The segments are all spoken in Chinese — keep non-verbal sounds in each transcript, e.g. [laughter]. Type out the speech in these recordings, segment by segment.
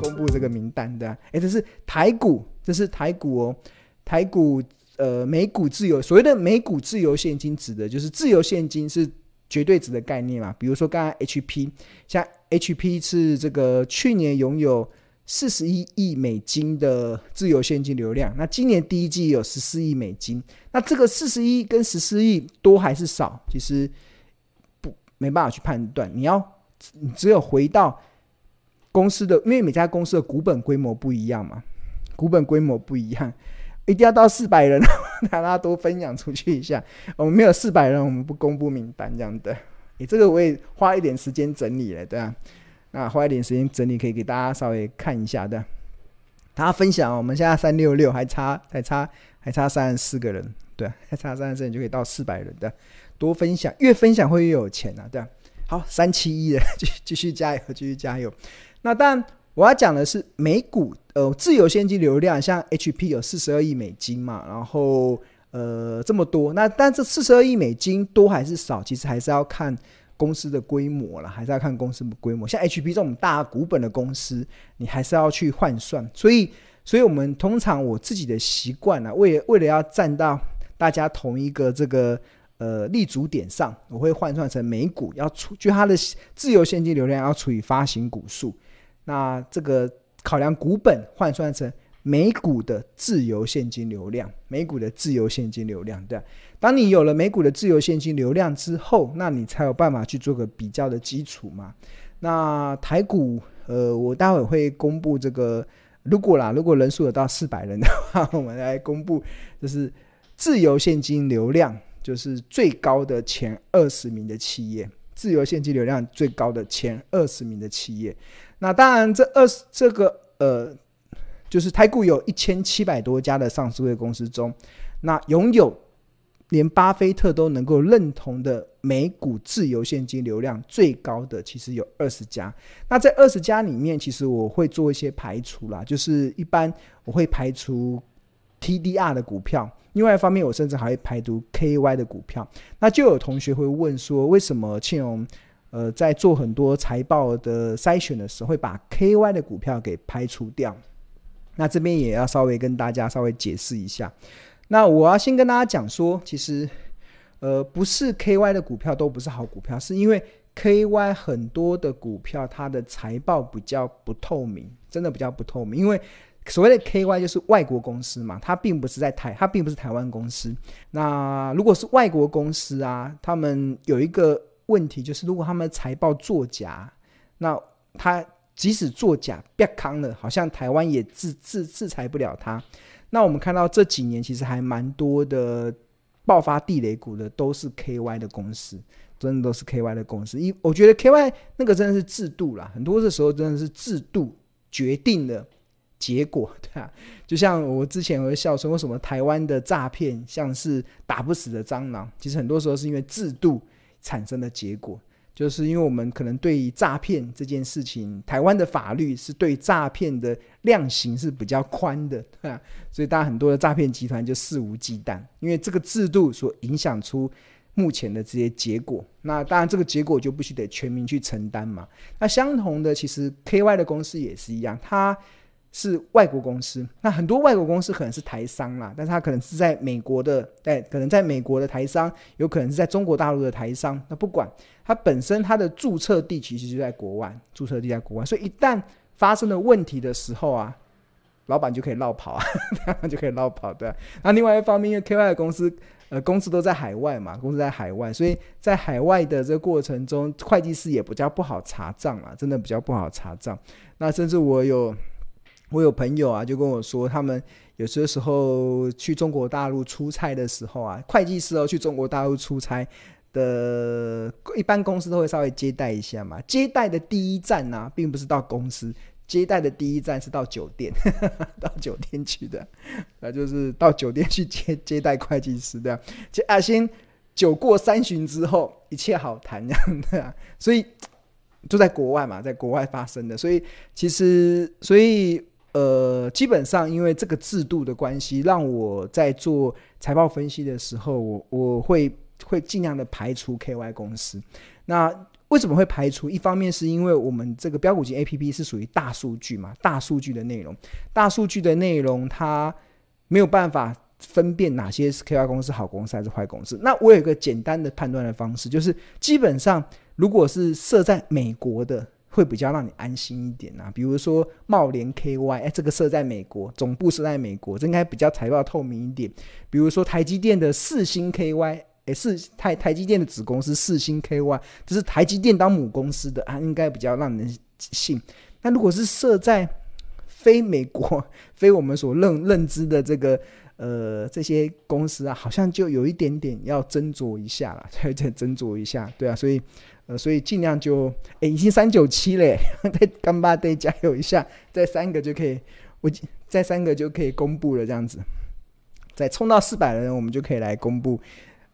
公布这个名单的，哎，这是台股，这是台股哦，台股呃，美股自由，所谓的美股自由现金指的就是自由现金是绝对值的概念嘛，比如说刚刚 HP，像 HP 是这个去年拥有。四十一亿美金的自由现金流量，那今年第一季有十四亿美金，那这个四十一跟十四亿多还是少？其实不没办法去判断。你要只有回到公司的，因为每家公司的股本规模不一样嘛，股本规模不一样，一定要到四百人，[laughs] 大家多分享出去一下。我们没有四百人，我们不公布名单这样的。诶，这个我也花一点时间整理了，对啊。那花一点时间整理，可以给大家稍微看一下的。大家分享，我们现在三六六还差还差还差三十四个人，对，还差三十四人就可以到四百人的。多分享，越分享会越有钱啊，对。好，三七一的，[laughs] 继续继续加油，继续加油。那但，我要讲的是美股，呃，自由现金流量，像 HP 有四十二亿美金嘛，然后呃这么多。那但这四十二亿美金多还是少？其实还是要看。公司的规模了，还是要看公司的规模。像 HP 这种大股本的公司，你还是要去换算。所以，所以我们通常我自己的习惯呢，为为了要站到大家同一个这个呃立足点上，我会换算成每股要除，就它的自由现金流量要除以发行股数。那这个考量股本换算成每股的自由现金流量，每股的自由现金流量，对。当你有了美股的自由现金流量之后，那你才有办法去做个比较的基础嘛。那台股，呃，我待会会公布这个，如果啦，如果人数有到四百人的话，我们来公布，就是自由现金流量，就是最高的前二十名的企业，自由现金流量最高的前二十名的企业。那当然，这二十这个呃，就是台股有一千七百多家的上市柜公司中，那拥有。连巴菲特都能够认同的美股自由现金流量最高的，其实有二十家。那在二十家里面，其实我会做一些排除啦，就是一般我会排除 TDR 的股票。另外一方面，我甚至还会排除 KY 的股票。那就有同学会问说，为什么庆荣呃在做很多财报的筛选的时候，会把 KY 的股票给排除掉？那这边也要稍微跟大家稍微解释一下。那我要先跟大家讲说，其实，呃，不是 KY 的股票都不是好股票，是因为 KY 很多的股票它的财报比较不透明，真的比较不透明。因为所谓的 KY 就是外国公司嘛，它并不是在台，它并不是台湾公司。那如果是外国公司啊，他们有一个问题就是，如果他们财报作假，那他即使作假，别康了，好像台湾也制制制裁不了他。那我们看到这几年其实还蛮多的爆发地雷股的，都是 KY 的公司，真的都是 KY 的公司。一我觉得 KY 那个真的是制度啦，很多的时候真的是制度决定的结果，对啊。[laughs] 就像我之前会笑说，为什么台湾的诈骗像是打不死的蟑螂？其实很多时候是因为制度产生的结果。就是因为我们可能对于诈骗这件事情，台湾的法律是对诈骗的量刑是比较宽的，对吧？所以大家很多的诈骗集团就肆无忌惮，因为这个制度所影响出目前的这些结果。那当然，这个结果就必须得全民去承担嘛。那相同的，其实 KY 的公司也是一样，它。是外国公司，那很多外国公司可能是台商啦，但是他可能是在美国的，哎，可能在美国的台商，有可能是在中国大陆的台商。那不管它本身它的注册地其实就在国外，注册地在国外，所以一旦发生了问题的时候啊，老板就可以绕跑啊，[laughs] 就可以绕跑的。那另外一方面，因为 KY 的公司，呃，公司都在海外嘛，公司在海外，所以在海外的这个过程中，会计师也比较不好查账啊，真的比较不好查账。那甚至我有。我有朋友啊，就跟我说，他们有些时候去中国大陆出差的时候啊，会计师哦去中国大陆出差的，一般公司都会稍微接待一下嘛。接待的第一站呢、并不是到公司，接待的第一站是到酒店，[laughs] 到酒店去的，那就是到酒店去接接待会计师的。就啊，先酒过三巡之后，一切好谈这样的、啊，所以就在国外嘛，在国外发生的，所以其实所以。呃，基本上因为这个制度的关系，让我在做财报分析的时候，我我会会尽量的排除 KY 公司。那为什么会排除？一方面是因为我们这个标股金 APP 是属于大数据嘛，大数据的内容，大数据的内容它没有办法分辨哪些是 KY 公司好公司还是坏公司。那我有一个简单的判断的方式，就是基本上如果是设在美国的，会比较让你安心一点啊。比如说茂联 KY，哎，这个设在美国，总部设在美国，这应该比较财报透明一点。比如说台积电的四星 KY。也是台台积电的子公司四星 KY，这是台积电当母公司的啊，应该比较让人信。那如果是设在非美国、[laughs] 非我们所认认知的这个呃这些公司啊，好像就有一点点要斟酌一下了，[laughs] 再再斟酌一下，对啊，所以呃，所以尽量就诶，已经三九七嘞，[laughs] 再干巴得加油一下，再三个就可以，我再三个就可以公布了，这样子，再冲到四百人，我们就可以来公布。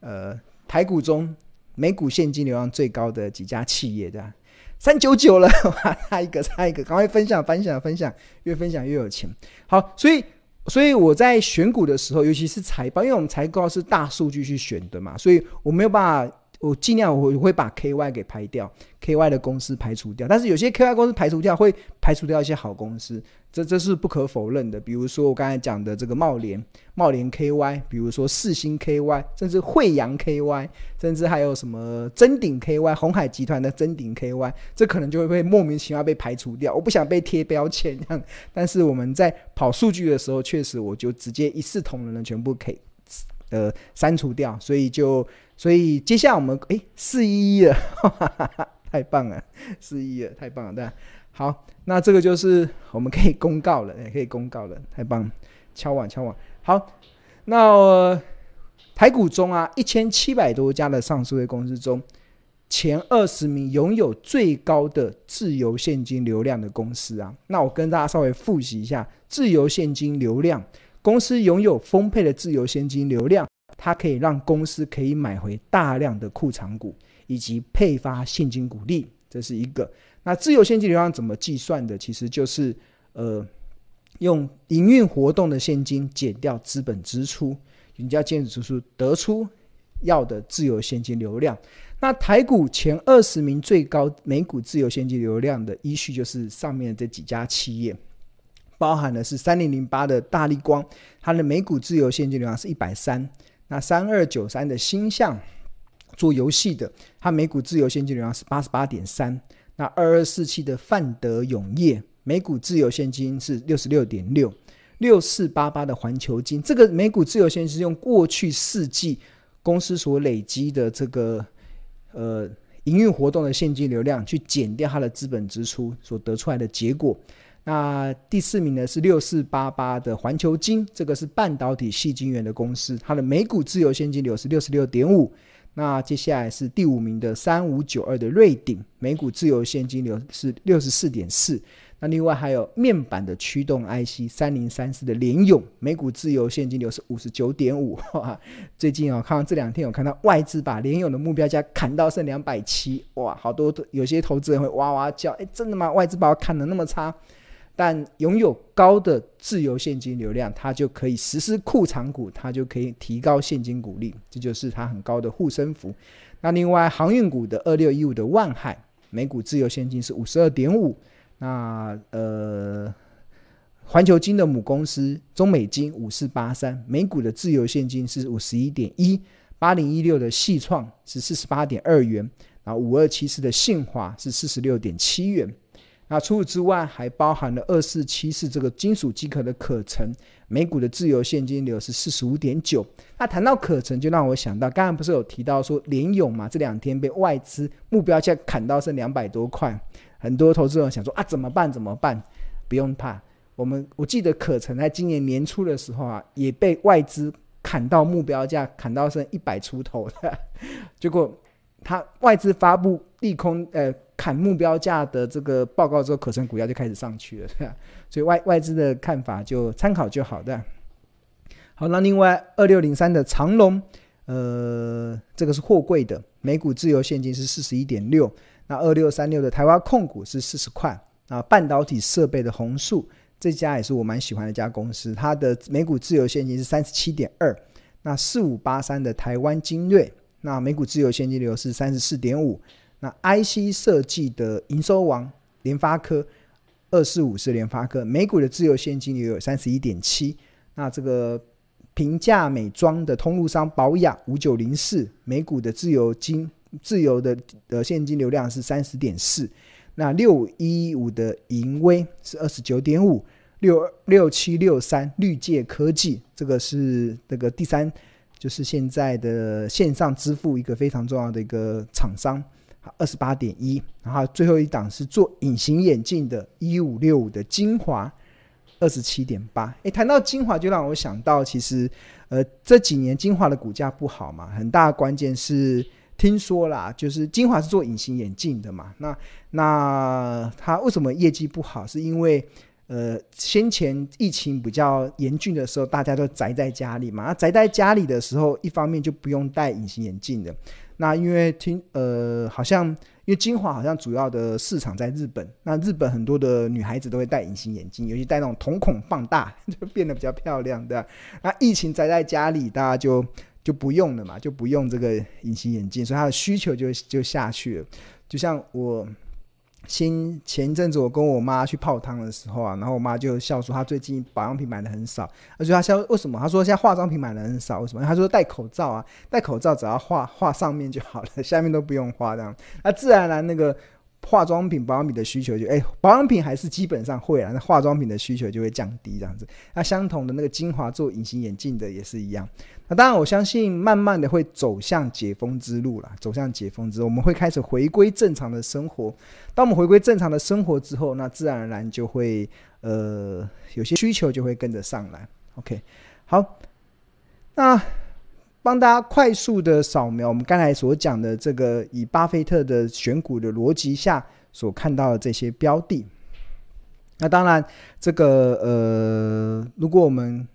呃，台股中每股现金流量最高的几家企业，对吧？三九九了，[laughs] 哇，差一个，差一个，赶快分享，分享，分享，越分享越有钱。好，所以，所以我在选股的时候，尤其是财报，因为我们财报是大数据去选的嘛，所以我没有办法。我尽量我会把 KY 给排掉，KY 的公司排除掉。但是有些 KY 公司排除掉，会排除掉一些好公司，这这是不可否认的。比如说我刚才讲的这个茂联，茂联 KY，比如说四星 KY，甚至惠阳 KY，甚至还有什么臻鼎 KY，鸿海集团的臻鼎 KY，这可能就会被莫名其妙被排除掉。我不想被贴标签这样，但是我们在跑数据的时候，确实我就直接一视同仁的全部可以呃删除掉，所以就。所以接下来我们诶四一一了，哈哈哈哈，太棒了，四一了，太棒了，对吧？好，那这个就是我们可以公告了，也 [laughs] 可以公告了，太棒了，敲碗敲碗。好，那、呃、台股中啊，一千七百多家的上市公司中，前二十名拥有最高的自由现金流量的公司啊，那我跟大家稍微复习一下，自由现金流量，公司拥有丰沛的自由现金流量。它可以让公司可以买回大量的库藏股，以及配发现金股利，这是一个。那自由现金流量怎么计算的？其实就是呃，用营运活动的现金减掉资本支出，人家建筑支出得出要的自由现金流量。那台股前二十名最高每股自由现金流量的依序就是上面这几家企业，包含的是三零零八的大力光，它的每股自由现金流量是一百三。那三二九三的星象做游戏的，它每股自由现金流量是八十八点三。那二二四七的范德永业每股自由现金是六十六点六。六四八八的环球金，这个每股自由现金是用过去四季公司所累积的这个呃营运活动的现金流量去减掉它的资本支出所得出来的结果。那第四名呢是六四八八的环球晶，这个是半导体矽晶圆的公司，它的每股自由现金流是六十六点五。那接下来是第五名的三五九二的瑞鼎，每股自由现金流是六十四点四。那另外还有面板的驱动 IC 三零三四的联咏，每股自由现金流是五十九点五。[laughs] 最近啊，看到这两天有看到外资把联咏的目标价砍到剩两百七，哇，好多有些投资人会哇哇叫，哎，真的吗？外资把我砍得那么差？但拥有高的自由现金流量，它就可以实施库藏股，它就可以提高现金股利，这就是它很高的护身符。那另外航运股的二六一五的万海，每股自由现金是五十二点五。那呃，环球金的母公司中美金五四八三，每股的自由现金是五十一点一。八零一六的矽创是四十八点二元，然后五二七四的信华是四十六点七元。那除此之外，还包含了二四七四这个金属机壳的可成，每股的自由现金流是四十五点九。那谈到可成，就让我想到，刚刚不是有提到说联勇嘛，这两天被外资目标价砍到剩两百多块，很多投资人想说啊，怎么办？怎么办？不用怕，我们我记得可成在今年年初的时候啊，也被外资砍到目标价，砍到剩一百出头的，结果它外资发布利空，呃。砍目标价的这个报告之后，可成股价就开始上去了，所以外外资的看法就参考就好的。好，那另外二六零三的长龙，呃，这个是货柜的，每股自由现金是四十一点六。那二六三六的台湾控股是四十块。啊，半导体设备的弘塑，这家也是我蛮喜欢的一家公司，它的每股自由现金是三十七点二。那四五八三的台湾精锐，那每股自由现金流是三十四点五。那 IC 设计的营收王联发科二四五是联发科，每股的自由现金流有三十一点七。那这个平价美妆的通路商保养五九零四，每股的自由金自由的的现金流量是三十点四。那六一五的盈威是二十九点五。六六七六三绿界科技，这个是这个第三，就是现在的线上支付一个非常重要的一个厂商，二十八点一，然后最后一档是做隐形眼镜的，一五六五的精华，二十七点八。诶，谈到精华，就让我想到，其实呃这几年精华的股价不好嘛，很大关键是听说啦，就是精华是做隐形眼镜的嘛，那那它为什么业绩不好？是因为呃，先前疫情比较严峻的时候，大家都宅在家里嘛。那宅在家里的时候，一方面就不用戴隐形眼镜的。那因为听呃，好像因为精华好像主要的市场在日本，那日本很多的女孩子都会戴隐形眼镜，尤其戴那种瞳孔放大，[laughs] 就变得比较漂亮，对吧？那疫情宅在家里，大家就就不用了嘛，就不用这个隐形眼镜，所以它的需求就就下去了。就像我。先前一阵子我跟我妈去泡汤的时候啊，然后我妈就笑说她最近保养品买的很少，而且她笑为什么？她说现在化妆品买的很少，为什么？她说戴口罩啊，戴口罩只要画画上面就好了，下面都不用画这样，那自然而然那个。化妆品、保养品的需求就哎，保养品还是基本上会啊，那化妆品的需求就会降低这样子。那相同的那个精华做隐形眼镜的也是一样。那当然，我相信慢慢的会走向解封之路了，走向解封之后，我们会开始回归正常的生活。当我们回归正常的生活之后，那自然而然就会呃有些需求就会跟着上来。OK，好，那。帮大家快速的扫描我们刚才所讲的这个以巴菲特的选股的逻辑下所看到的这些标的。那当然，这个呃，如果我们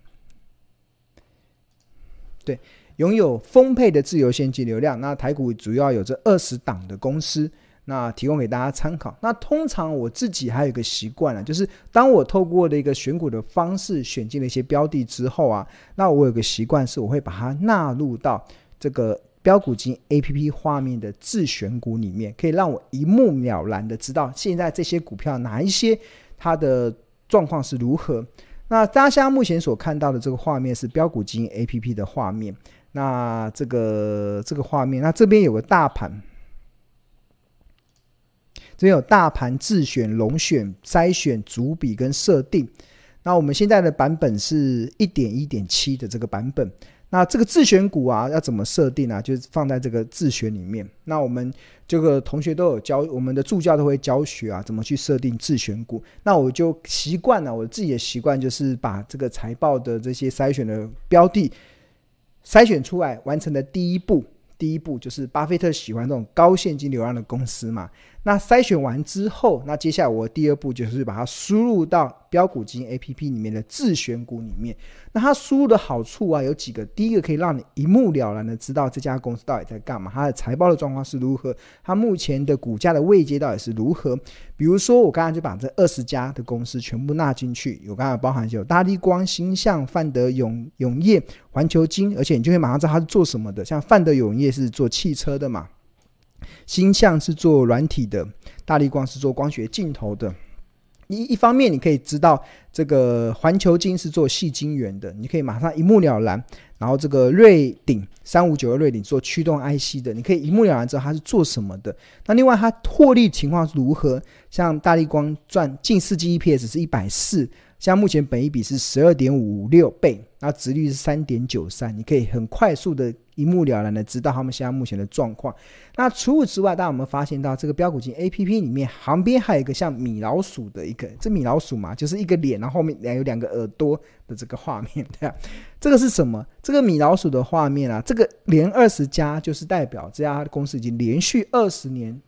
对拥有丰沛的自由现金流量，那台股主要有这二十档的公司。那提供给大家参考。那通常我自己还有一个习惯啊，就是当我透过的一个选股的方式选进了一些标的之后啊，那我有个习惯是，我会把它纳入到这个标股金 APP 画面的自选股里面，可以让我一目了然的知道现在这些股票哪一些它的状况是如何。那大家目前所看到的这个画面是标股金 APP 的画面。那这个这个画面，那这边有个大盘。这边有大盘自选、龙选、筛选、主笔跟设定。那我们现在的版本是一点一点七的这个版本。那这个自选股啊，要怎么设定啊？就是放在这个自选里面。那我们这个同学都有教，我们的助教都会教学啊，怎么去设定自选股。那我就习惯了，我自己的习惯就是把这个财报的这些筛选的标的筛选出来，完成的第一步。第一步就是巴菲特喜欢这种高现金流量的公司嘛。那筛选完之后，那接下来我第二步就是把它输入到标股金 APP 里面的自选股里面。那它输入的好处啊有几个，第一个可以让你一目了然的知道这家公司到底在干嘛，它的财报的状况是如何，它目前的股价的位阶到底是如何。比如说我刚才就把这二十家的公司全部纳进去，有刚才包含有大立光、星象、范德永永业、环球金，而且你就会马上知道它是做什么的，像范德永业是做汽车的嘛。星象是做软体的，大力光是做光学镜头的。一一方面，你可以知道这个环球晶是做细晶圆的，你可以马上一目了然。然后这个瑞鼎三五九二瑞鼎做驱动 IC 的，你可以一目了然知道它是做什么的。那另外它获利情况如何？像大力光赚近四季 EPS 是一百四。像目前本一比是十二点五六倍，那值率是三点九三，你可以很快速的一目了然的知道他们现在目前的状况。那除此之外，大家有没有发现到这个标股金 A P P 里面旁边还有一个像米老鼠的一个，这米老鼠嘛，就是一个脸，然后后面两有两个耳朵的这个画面，对吧？这个是什么？这个米老鼠的画面啊，这个连二十家就是代表这家公司已经连续二十年。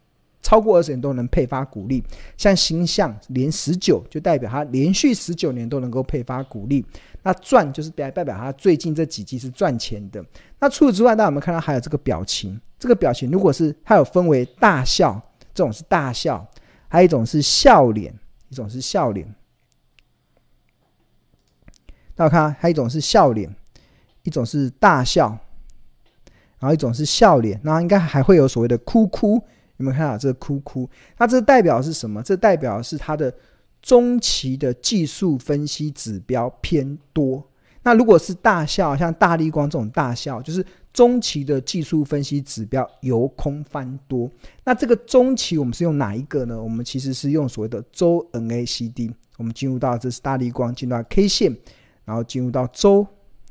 超过二十年都能配发股利，像星象连十九就代表它连续十九年都能够配发股利。那赚就是代表它最近这几季是赚钱的。那除此之外，大家有没有看到还有这个表情？这个表情如果是它有分为大笑，这种是大笑；还有一种是笑脸，一种是笑脸。大家看，还有一种是笑脸，一种是大笑，然后一种是笑脸，那应该还会有所谓的哭哭，有没有看到这个哭哭？那这代表是什么？这代表是它的中期的技术分析指标偏多。那如果是大笑，像大立光这种大笑，就是中期的技术分析指标由空翻多。那这个中期我们是用哪一个呢？我们其实是用所谓的周 NACD。我们进入到这是大立光，进入到 K 线，然后进入到周，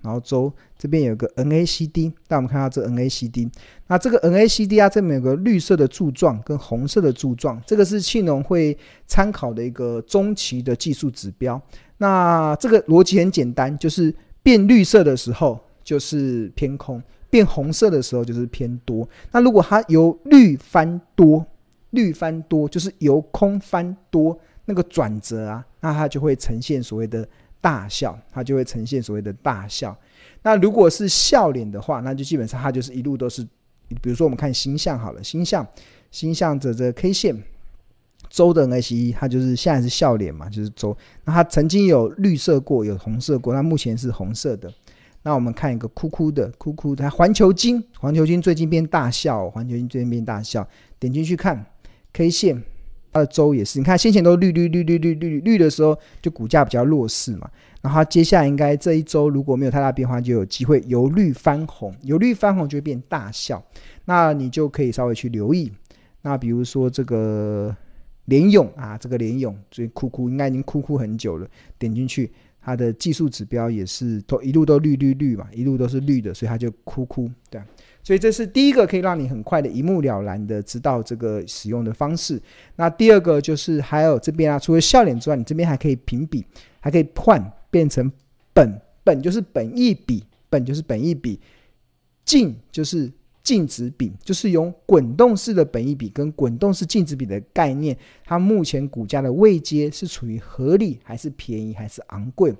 然后周这边有个 NACD。那我们看到这 NACD，那这个 NACD 啊，这边有个绿色的柱状跟红色的柱状，这个是庆农会参考的一个中期的技术指标。那这个逻辑很简单，就是。变绿色的时候就是偏空，变红色的时候就是偏多。那如果它由绿翻多，绿翻多就是由空翻多，那个转折啊，那它就会呈现所谓的大笑，它就会呈现所谓的大笑。那如果是笑脸的话，那就基本上它就是一路都是，比如说我们看星象好了，星象星象的这 K 线。周的 MACD 它就是现在是笑脸嘛，就是周。那它曾经有绿色过，有红色过，那目前是红色的。那我们看一个哭哭的，哭哭的环球金，环球金最近变大笑，环球金最近变大笑。点进去看 K 线，它的周也是，你看先前都绿绿绿绿绿绿绿的时候，就股价比较弱势嘛。然后接下来应该这一周如果没有太大变化，就有机会由绿翻红，由绿翻红就会变大笑。那你就可以稍微去留意。那比如说这个。联咏啊，这个联咏所以哭哭应该已经哭哭很久了。点进去，它的技术指标也是都一路都绿绿绿嘛，一路都是绿的，所以它就哭哭。对，所以这是第一个可以让你很快的一目了然的知道这个使用的方式。那第二个就是还有这边啊，除了笑脸之外，你这边还可以评比，还可以换变成本，本就是本意笔，本就是本益比，净就是。净值比就是用滚动式的本益比跟滚动式净值比的概念，它目前股价的位阶是处于合理还是便宜还是昂贵？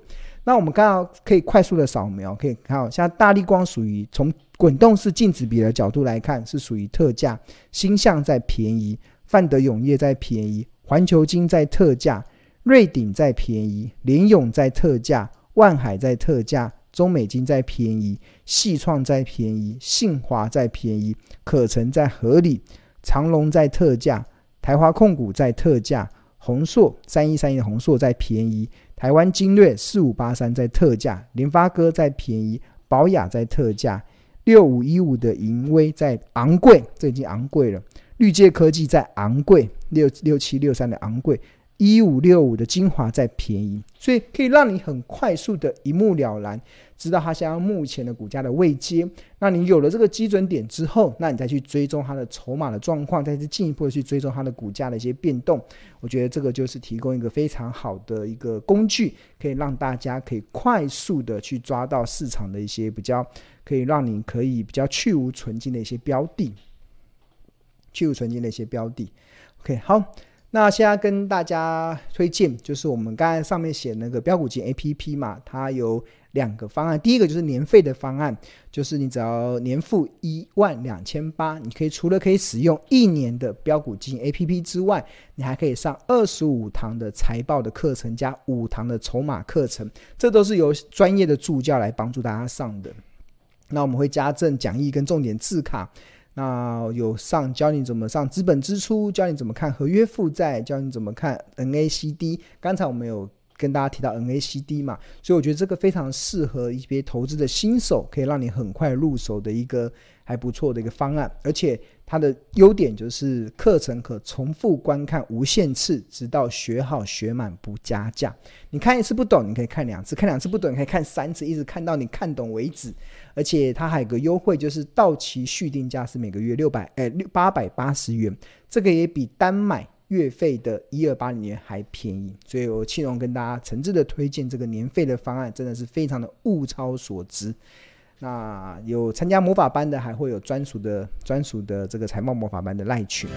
那我们刚刚可以快速的扫描，可以看到像大立光属于从滚动式净值比的角度来看是属于特价，星象在便宜，泛德永业在便宜，环球金在特价，瑞鼎在便宜，联永在特价，万海在特价。中美金在便宜，细创在便宜，信华在便宜，可成在合理，长隆在特价，台华控股在特价，宏硕三一三一的宏硕在便宜，台湾精锐四五八三在特价，联发科在便宜，宝雅在特价，六五一五的盈威在昂贵，这已经昂贵了，绿界科技在昂贵，六六七六三的昂贵。一五六五的精华在便宜，所以可以让你很快速的一目了然，知道它现在目前的股价的位阶。那你有了这个基准点之后，那你再去追踪它的筹码的状况，再去进一步的去追踪它的股价的一些变动。我觉得这个就是提供一个非常好的一个工具，可以让大家可以快速的去抓到市场的一些比较，可以让你可以比较去无存菁的一些标的，去无存菁的一些标的。OK，好。那现在跟大家推荐，就是我们刚才上面写那个标股金 APP 嘛，它有两个方案。第一个就是年费的方案，就是你只要年付一万两千八，你可以除了可以使用一年的标股金 APP 之外，你还可以上二十五堂的财报的课程加五堂的筹码课程，这都是由专业的助教来帮助大家上的。那我们会加赠讲义跟重点字卡。那有上教你怎么上资本支出，教你怎么看合约负债，教你怎么看 NACD。刚才我们有跟大家提到 NACD 嘛，所以我觉得这个非常适合一些投资的新手，可以让你很快入手的一个还不错的一个方案，而且。它的优点就是课程可重复观看无限次，直到学好学满不加价。你看一次不懂，你可以看两次；看两次不懂，你可以看三次，一直看到你看懂为止。而且它还有个优惠，就是到期续订价是每个月六百，哎，六八百八十元，这个也比单买月费的一二八零元还便宜。所以我庆荣跟大家诚挚的推荐这个年费的方案，真的是非常的物超所值。那有参加魔法班的还会有专属的专属的这个财贸魔法班的赖群。